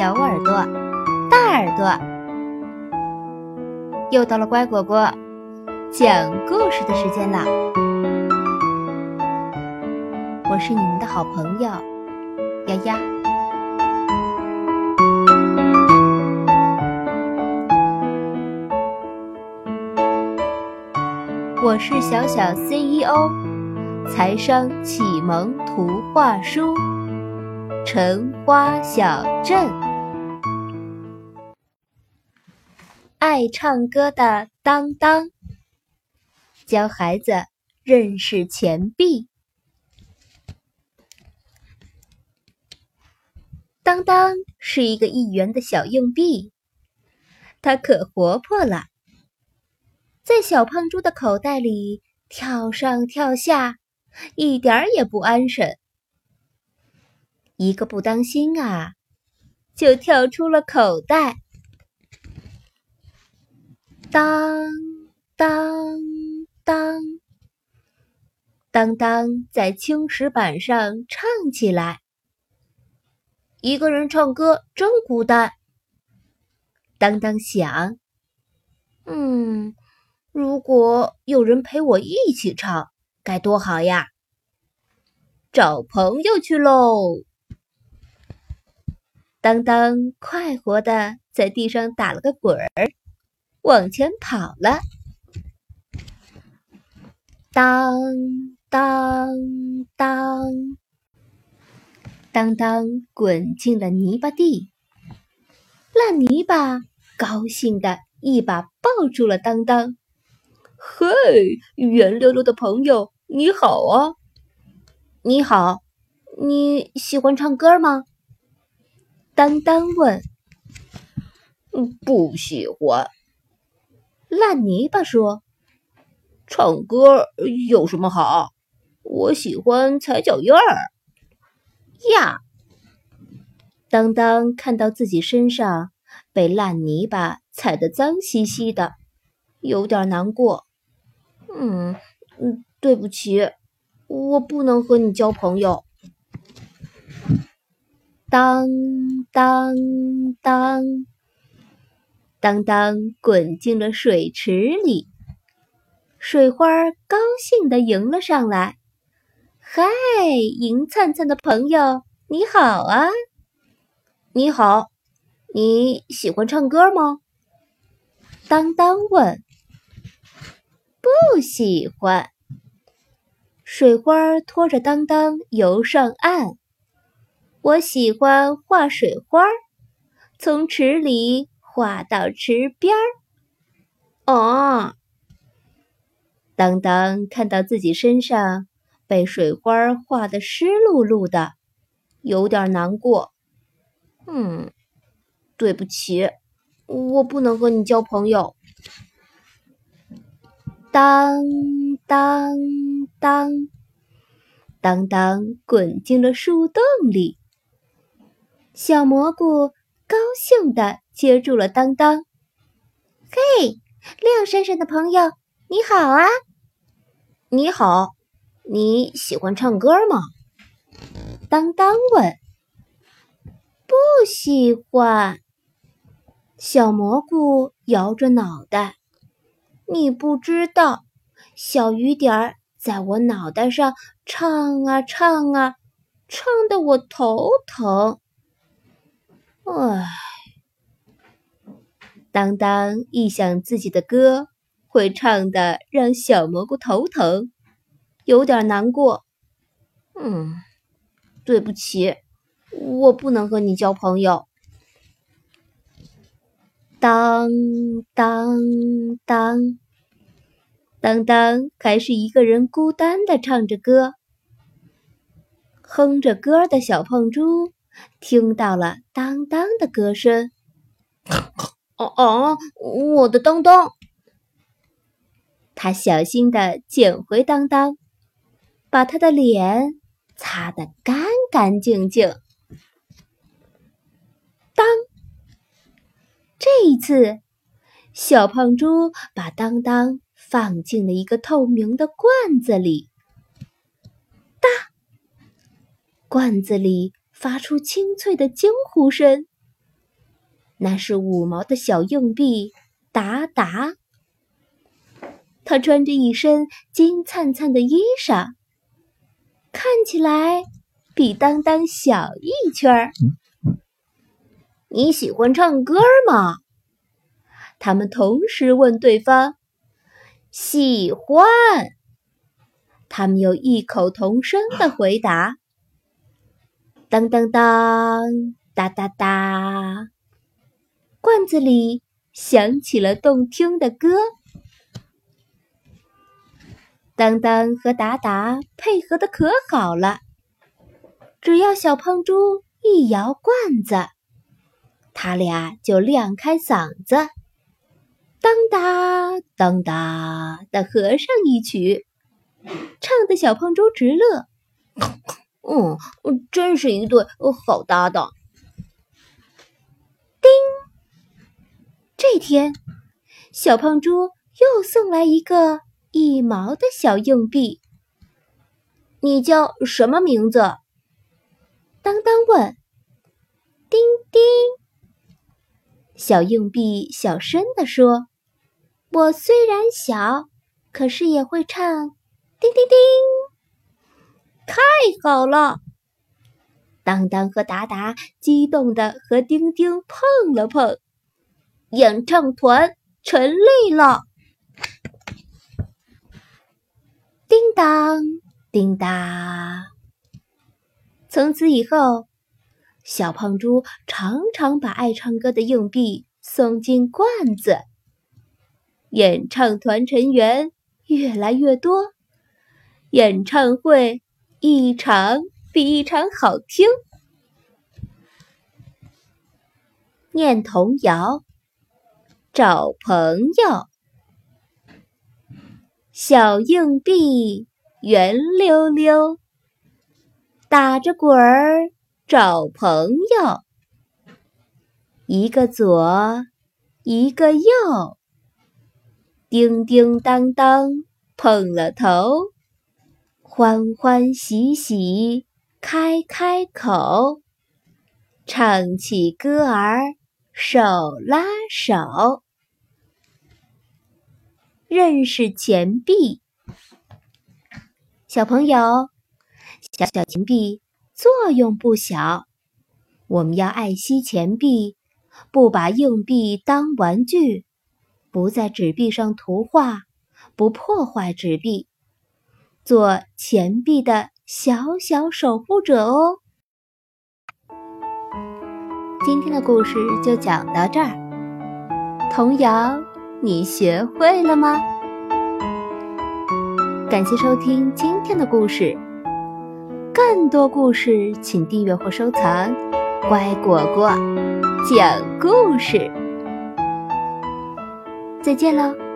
小耳朵、大耳朵，又到了乖果果讲故事的时间啦！我是你们的好朋友丫丫。我是小小 CEO，财商启蒙图画书。橙花小镇，爱唱歌的当当教孩子认识钱币。当当是一个一元的小硬币，它可活泼了，在小胖猪的口袋里跳上跳下，一点儿也不安生。一个不当心啊，就跳出了口袋。当当当，当当在青石板上唱起来。一个人唱歌真孤单。当当想，嗯，如果有人陪我一起唱，该多好呀！找朋友去喽！当当快活的在地上打了个滚儿，往前跑了。当当当，当当滚进了泥巴地。烂泥巴高兴的一把抱住了当当。嘿，圆溜溜的朋友，你好啊！你好，你喜欢唱歌吗？当当问：“嗯，不喜欢。”烂泥巴说：“唱歌有什么好？我喜欢踩脚印儿。”呀！当当看到自己身上被烂泥巴踩得脏兮兮的，有点难过。嗯嗯，对不起，我不能和你交朋友。当当当，当当当滚进了水池里，水花高兴的迎了上来。嗨，银灿灿的朋友，你好啊！你好，你喜欢唱歌吗？当当问。不喜欢。水花拖着当当游上岸。我喜欢画水花，从池里画到池边儿。哦，当当看到自己身上被水花画得湿漉漉的，有点难过。嗯，对不起，我不能和你交朋友。当当当，当当滚进了树洞里。小蘑菇高兴地接住了当当。嘿，亮闪闪的朋友，你好啊！你好，你喜欢唱歌吗？当当问。不喜欢。小蘑菇摇着脑袋。你不知道，小雨点儿在我脑袋上唱啊唱啊，唱得我头疼。唉，当当一想自己的歌会唱的让小蘑菇头疼，有点难过。嗯，对不起，我不能和你交朋友。当当当，当当还是一个人孤单的唱着歌，哼着歌的小胖猪。听到了当当的歌声，哦哦，我的当当！他小心的捡回当当，把他的脸擦得干干净净。当，这一次，小胖猪把当当放进了一个透明的罐子里。哒，罐子里。发出清脆的惊呼声，那是五毛的小硬币达达。他穿着一身金灿灿的衣裳，看起来比当当小一圈儿。你喜欢唱歌吗？他们同时问对方。喜欢。他们又异口同声的回答。当当当，哒哒哒，罐子里响起了动听的歌。当当和达达配合的可好了，只要小胖猪一摇罐子。他俩就亮开嗓子，当哒当哒的合上一曲，唱的小胖猪直乐。嗯，真是一对好搭档。叮，这天，小胖猪又送来一个一毛的小硬币。你叫什么名字？当当问。叮叮。小硬币小声地说：“我虽然小，可是也会唱。”叮叮叮，太好了！当当和达达激动的和丁丁碰了碰，演唱团成立了。叮当叮当，从此以后。小胖猪常常把爱唱歌的硬币送进罐子，演唱团成员越来越多，演唱会一场比一场好听。念童谣，找朋友，小硬币圆溜溜，打着滚儿。找朋友，一个左，一个右，叮叮当当碰了头，欢欢喜喜开开口，唱起歌儿手拉手，认识钱币，小朋友，小小钱币。作用不小，我们要爱惜钱币，不把硬币当玩具，不在纸币上涂画，不破坏纸币，做钱币的小小守护者哦。今天的故事就讲到这儿，童谣你学会了吗？感谢收听今天的故事。更多故事，请订阅或收藏。乖果果讲故事，再见喽。